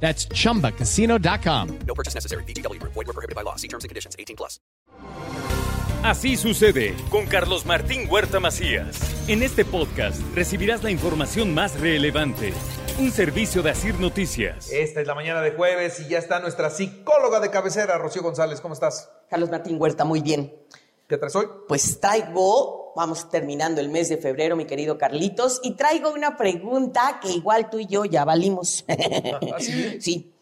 That's chumbacasino.com. No purchase necessary. BGW. Void were prohibited by law. See terms and conditions. 18 plus. Así sucede con Carlos Martín Huerta Macías. En este podcast recibirás la información más relevante. Un servicio de Asir Noticias. Esta es la mañana de jueves y ya está nuestra psicóloga de cabecera, Rocío González. ¿Cómo estás? Carlos Martín Huerta, muy bien. ¿Qué traes hoy? Pues traigo, vamos terminando el mes de febrero, mi querido Carlitos, y traigo una pregunta que igual tú y yo ya valimos. ¿Ah, sí? Sí.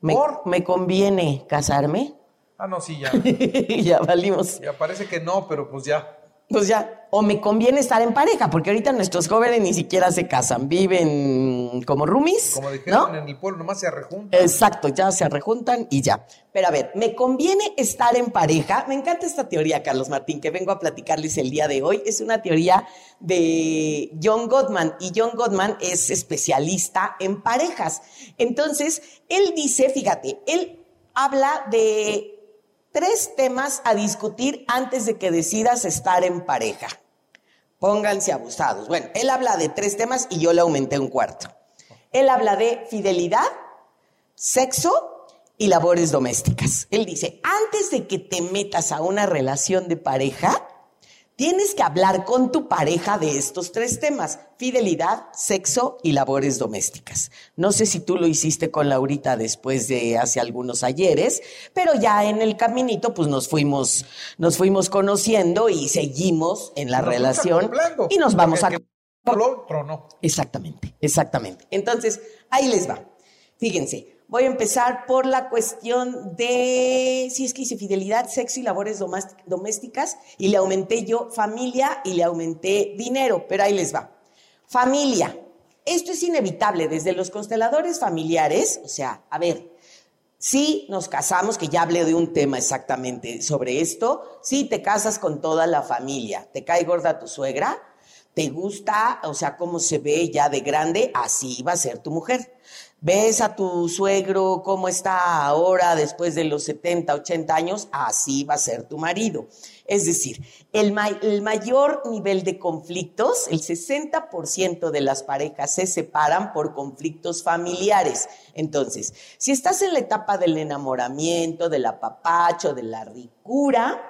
¿Me, ¿Por? me conviene casarme? Ah, no, sí, ya. ya valimos. Ya parece que no, pero pues ya. Pues ya, o me conviene estar en pareja, porque ahorita nuestros jóvenes ni siquiera se casan, viven como roomies. Como dijeron ¿no? en el pueblo, nomás se arrejuntan. Exacto, ya se rejuntan y ya. Pero a ver, ¿me conviene estar en pareja? Me encanta esta teoría, Carlos Martín, que vengo a platicarles el día de hoy. Es una teoría de John Gottman y John Gottman es especialista en parejas. Entonces, él dice, fíjate, él habla de tres temas a discutir antes de que decidas estar en pareja. Pónganse abusados. Bueno, él habla de tres temas y yo le aumenté un cuarto. Él habla de fidelidad, sexo y labores domésticas. Él dice, antes de que te metas a una relación de pareja, tienes que hablar con tu pareja de estos tres temas, fidelidad, sexo y labores domésticas. No sé si tú lo hiciste con Laurita después de hace algunos ayeres, pero ya en el caminito pues nos fuimos, nos fuimos conociendo y seguimos en la Nos relación y nos vamos a... Lo otro no. Exactamente, exactamente. Entonces, ahí les va. Fíjense, voy a empezar por la cuestión de, si es que hice fidelidad, sexo y labores domésticas, y le aumenté yo familia y le aumenté dinero, pero ahí les va. Familia. Esto es inevitable desde los consteladores familiares, o sea, a ver, si nos casamos, que ya hablé de un tema exactamente sobre esto, si te casas con toda la familia, te cae gorda tu suegra, te gusta, o sea, cómo se ve ya de grande, así va a ser tu mujer. Ves a tu suegro cómo está ahora después de los 70, 80 años, así va a ser tu marido. Es decir, el, ma- el mayor nivel de conflictos, el 60% de las parejas se separan por conflictos familiares. Entonces, si estás en la etapa del enamoramiento, del apapacho, de la ricura,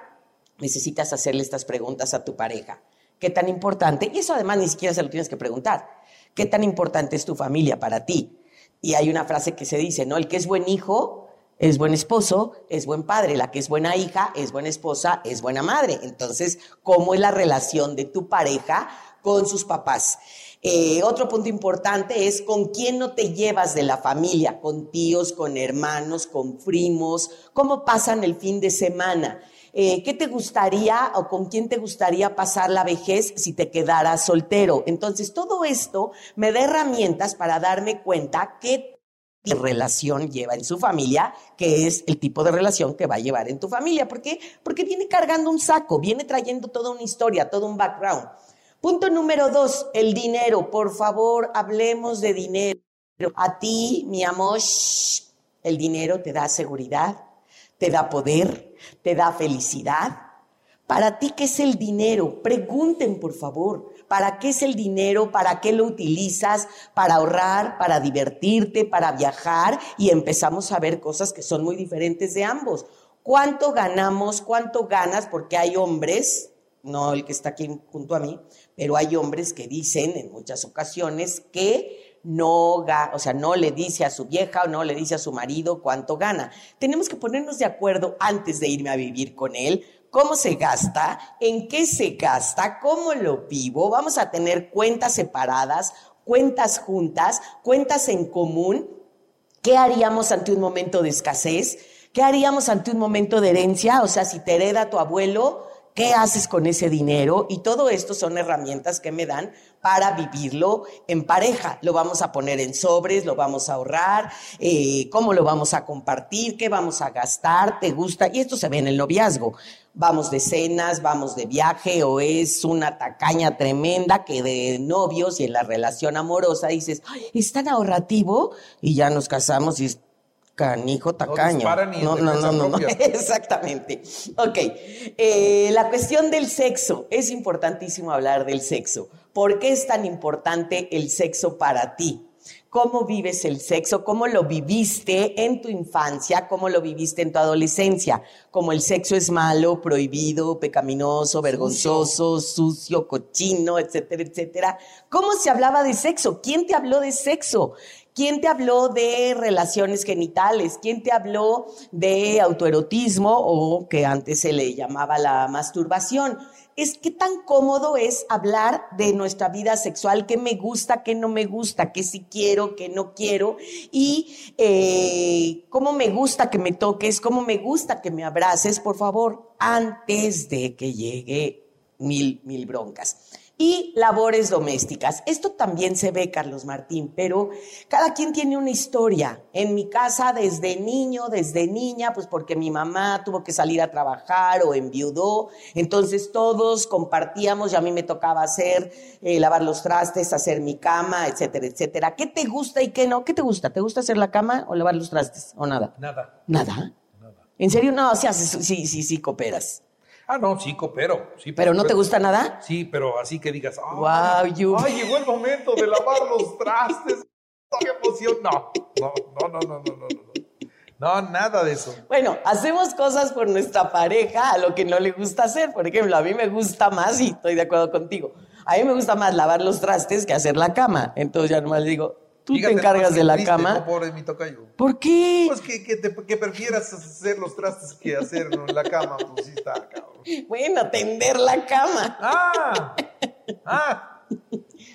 necesitas hacerle estas preguntas a tu pareja. ¿Qué tan importante? Y eso además ni siquiera se lo tienes que preguntar. ¿Qué tan importante es tu familia para ti? Y hay una frase que se dice, ¿no? El que es buen hijo es buen esposo, es buen padre. La que es buena hija es buena esposa, es buena madre. Entonces, ¿cómo es la relación de tu pareja con sus papás? Eh, otro punto importante es con quién no te llevas de la familia, con tíos, con hermanos, con primos, cómo pasan el fin de semana. Eh, ¿Qué te gustaría o con quién te gustaría pasar la vejez si te quedaras soltero? Entonces, todo esto me da herramientas para darme cuenta qué de relación lleva en su familia, que es el tipo de relación que va a llevar en tu familia. ¿Por qué? Porque viene cargando un saco, viene trayendo toda una historia, todo un background. Punto número dos, el dinero. Por favor, hablemos de dinero. A ti, mi amor, el dinero te da seguridad, te da poder, te da felicidad. Para ti, ¿qué es el dinero? Pregunten, por favor. ¿Para qué es el dinero? ¿Para qué lo utilizas? ¿Para ahorrar? ¿Para divertirte? ¿Para viajar? Y empezamos a ver cosas que son muy diferentes de ambos. ¿Cuánto ganamos? ¿Cuánto ganas? Porque hay hombres, no el que está aquí junto a mí, pero hay hombres que dicen en muchas ocasiones que no o sea, no le dice a su vieja o no le dice a su marido cuánto gana. Tenemos que ponernos de acuerdo antes de irme a vivir con él, cómo se gasta, en qué se gasta, cómo lo vivo. Vamos a tener cuentas separadas, cuentas juntas, cuentas en común. ¿Qué haríamos ante un momento de escasez? ¿Qué haríamos ante un momento de herencia? O sea, si te hereda tu abuelo, ¿qué haces con ese dinero? Y todo esto son herramientas que me dan para vivirlo en pareja. Lo vamos a poner en sobres, lo vamos a ahorrar, eh, cómo lo vamos a compartir, qué vamos a gastar, te gusta. Y esto se ve en el noviazgo. Vamos de cenas, vamos de viaje o es una tacaña tremenda que de novios y en la relación amorosa dices, "Ay, es tan ahorrativo y ya nos casamos y es canijo tacaño. no, no, no, no, no. Exactamente. Ok. Eh, la cuestión del sexo. Es importantísimo hablar del sexo. ¿Por qué es tan importante el sexo para ti? ¿Cómo vives el sexo? ¿Cómo lo viviste en tu infancia? ¿Cómo lo viviste en tu adolescencia? Como el sexo es malo, prohibido, pecaminoso, vergonzoso, sucio, cochino, etcétera, etcétera. ¿Cómo se hablaba de sexo? ¿Quién te habló de sexo? ¿Quién te habló de relaciones genitales? ¿Quién te habló de autoerotismo o que antes se le llamaba la masturbación? Es que tan cómodo es hablar de nuestra vida sexual, qué me gusta, qué no me gusta, qué sí quiero, qué no quiero, y eh, cómo me gusta que me toques, cómo me gusta que me abraces, por favor, antes de que llegue mil, mil broncas. Y labores domésticas. Esto también se ve, Carlos Martín, pero cada quien tiene una historia. En mi casa, desde niño, desde niña, pues porque mi mamá tuvo que salir a trabajar o enviudó, entonces todos compartíamos y a mí me tocaba hacer, eh, lavar los trastes, hacer mi cama, etcétera, etcétera. ¿Qué te gusta y qué no? ¿Qué te gusta? ¿Te gusta hacer la cama o lavar los trastes o nada? Nada. ¿Nada? ¿En serio? No, sí, sí, sí, sí, cooperas. Ah, no, sí, coopero. Sí, ¿Pero no te gusta nada? Sí, pero así que digas, ay, Guau, you- ay, llegó el momento de lavar los trastes. ¡Qué emoción! No, no, no, no, no, no, no. No, nada de eso. Bueno, hacemos cosas por nuestra pareja a lo que no le gusta hacer. Por ejemplo, a mí me gusta más, y estoy de acuerdo contigo, a mí me gusta más lavar los trastes que hacer la cama. Entonces ya nomás le digo, tú te encargas de la triste, cama. No, pobre mi tocayo. ¿Por qué? Pues que, que, te- que prefieras hacer los trastes que hacer en la cama, pues sí está, cabrón. Bueno, tender la cama. ¡Ah! ¡Ah!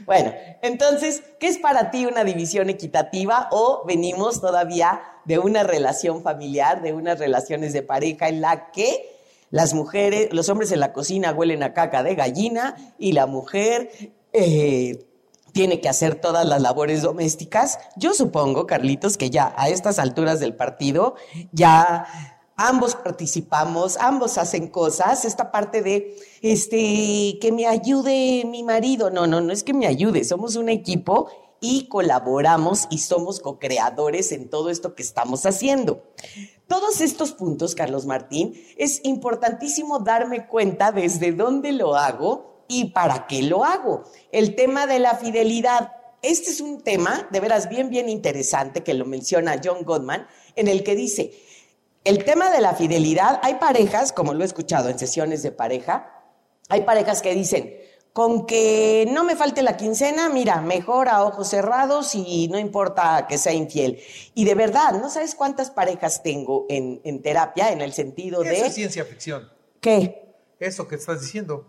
Bueno, entonces, ¿qué es para ti una división equitativa o venimos todavía de una relación familiar, de unas relaciones de pareja en la que las mujeres, los hombres en la cocina huelen a caca de gallina y la mujer eh, tiene que hacer todas las labores domésticas? Yo supongo, Carlitos, que ya a estas alturas del partido ya ambos participamos, ambos hacen cosas, esta parte de este que me ayude mi marido, no, no, no es que me ayude, somos un equipo y colaboramos y somos co-creadores en todo esto que estamos haciendo. Todos estos puntos, Carlos Martín, es importantísimo darme cuenta desde dónde lo hago y para qué lo hago. El tema de la fidelidad. Este es un tema de veras bien, bien interesante que lo menciona John Gottman, en el que dice, el tema de la fidelidad, hay parejas, como lo he escuchado en sesiones de pareja, hay parejas que dicen, con que no me falte la quincena, mira, mejor a ojos cerrados y no importa que sea infiel. Y de verdad, no sabes cuántas parejas tengo en, en terapia en el sentido Eso es de ciencia ficción. que, Eso que estás diciendo.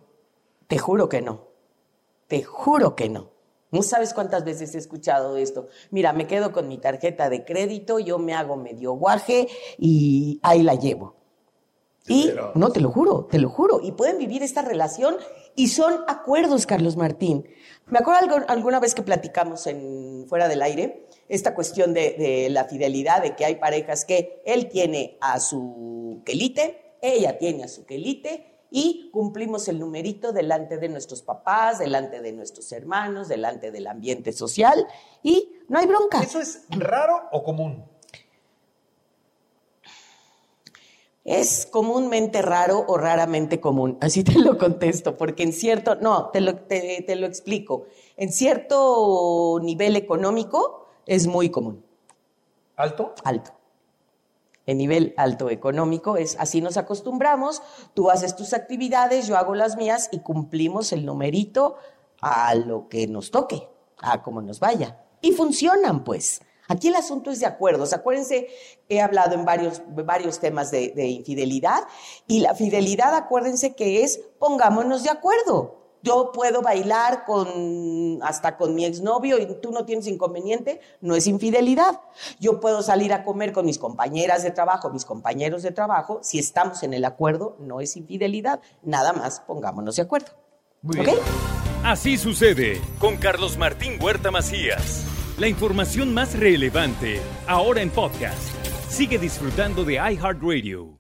Te juro que no, te juro que no. No sabes cuántas veces he escuchado esto. Mira, me quedo con mi tarjeta de crédito, yo me hago medio guaje y ahí la llevo. Y no, te lo juro, te lo juro. Y pueden vivir esta relación y son acuerdos, Carlos Martín. Me acuerdo algo- alguna vez que platicamos en fuera del aire esta cuestión de, de la fidelidad, de que hay parejas que él tiene a su quelite, ella tiene a su quelite y cumplimos el numerito delante de nuestros papás, delante de nuestros hermanos, delante del ambiente social y no hay bronca. ¿Eso es raro o común? Es comúnmente raro o raramente común. Así te lo contesto, porque en cierto, no, te lo, te, te lo explico. En cierto nivel económico es muy común, ¿Alto? alto. En nivel alto económico es así nos acostumbramos, tú haces tus actividades, yo hago las mías y cumplimos el numerito a lo que nos toque, a como nos vaya. Y funcionan, pues. Aquí el asunto es de acuerdos. Acuérdense, he hablado en varios, varios temas de, de infidelidad y la fidelidad, acuérdense que es pongámonos de acuerdo. Yo puedo bailar con hasta con mi exnovio y tú no tienes inconveniente, no es infidelidad. Yo puedo salir a comer con mis compañeras de trabajo, mis compañeros de trabajo, si estamos en el acuerdo, no es infidelidad. Nada más pongámonos de acuerdo. Muy bien. Así sucede con Carlos Martín Huerta Macías. La información más relevante, ahora en podcast. Sigue disfrutando de iHeartRadio.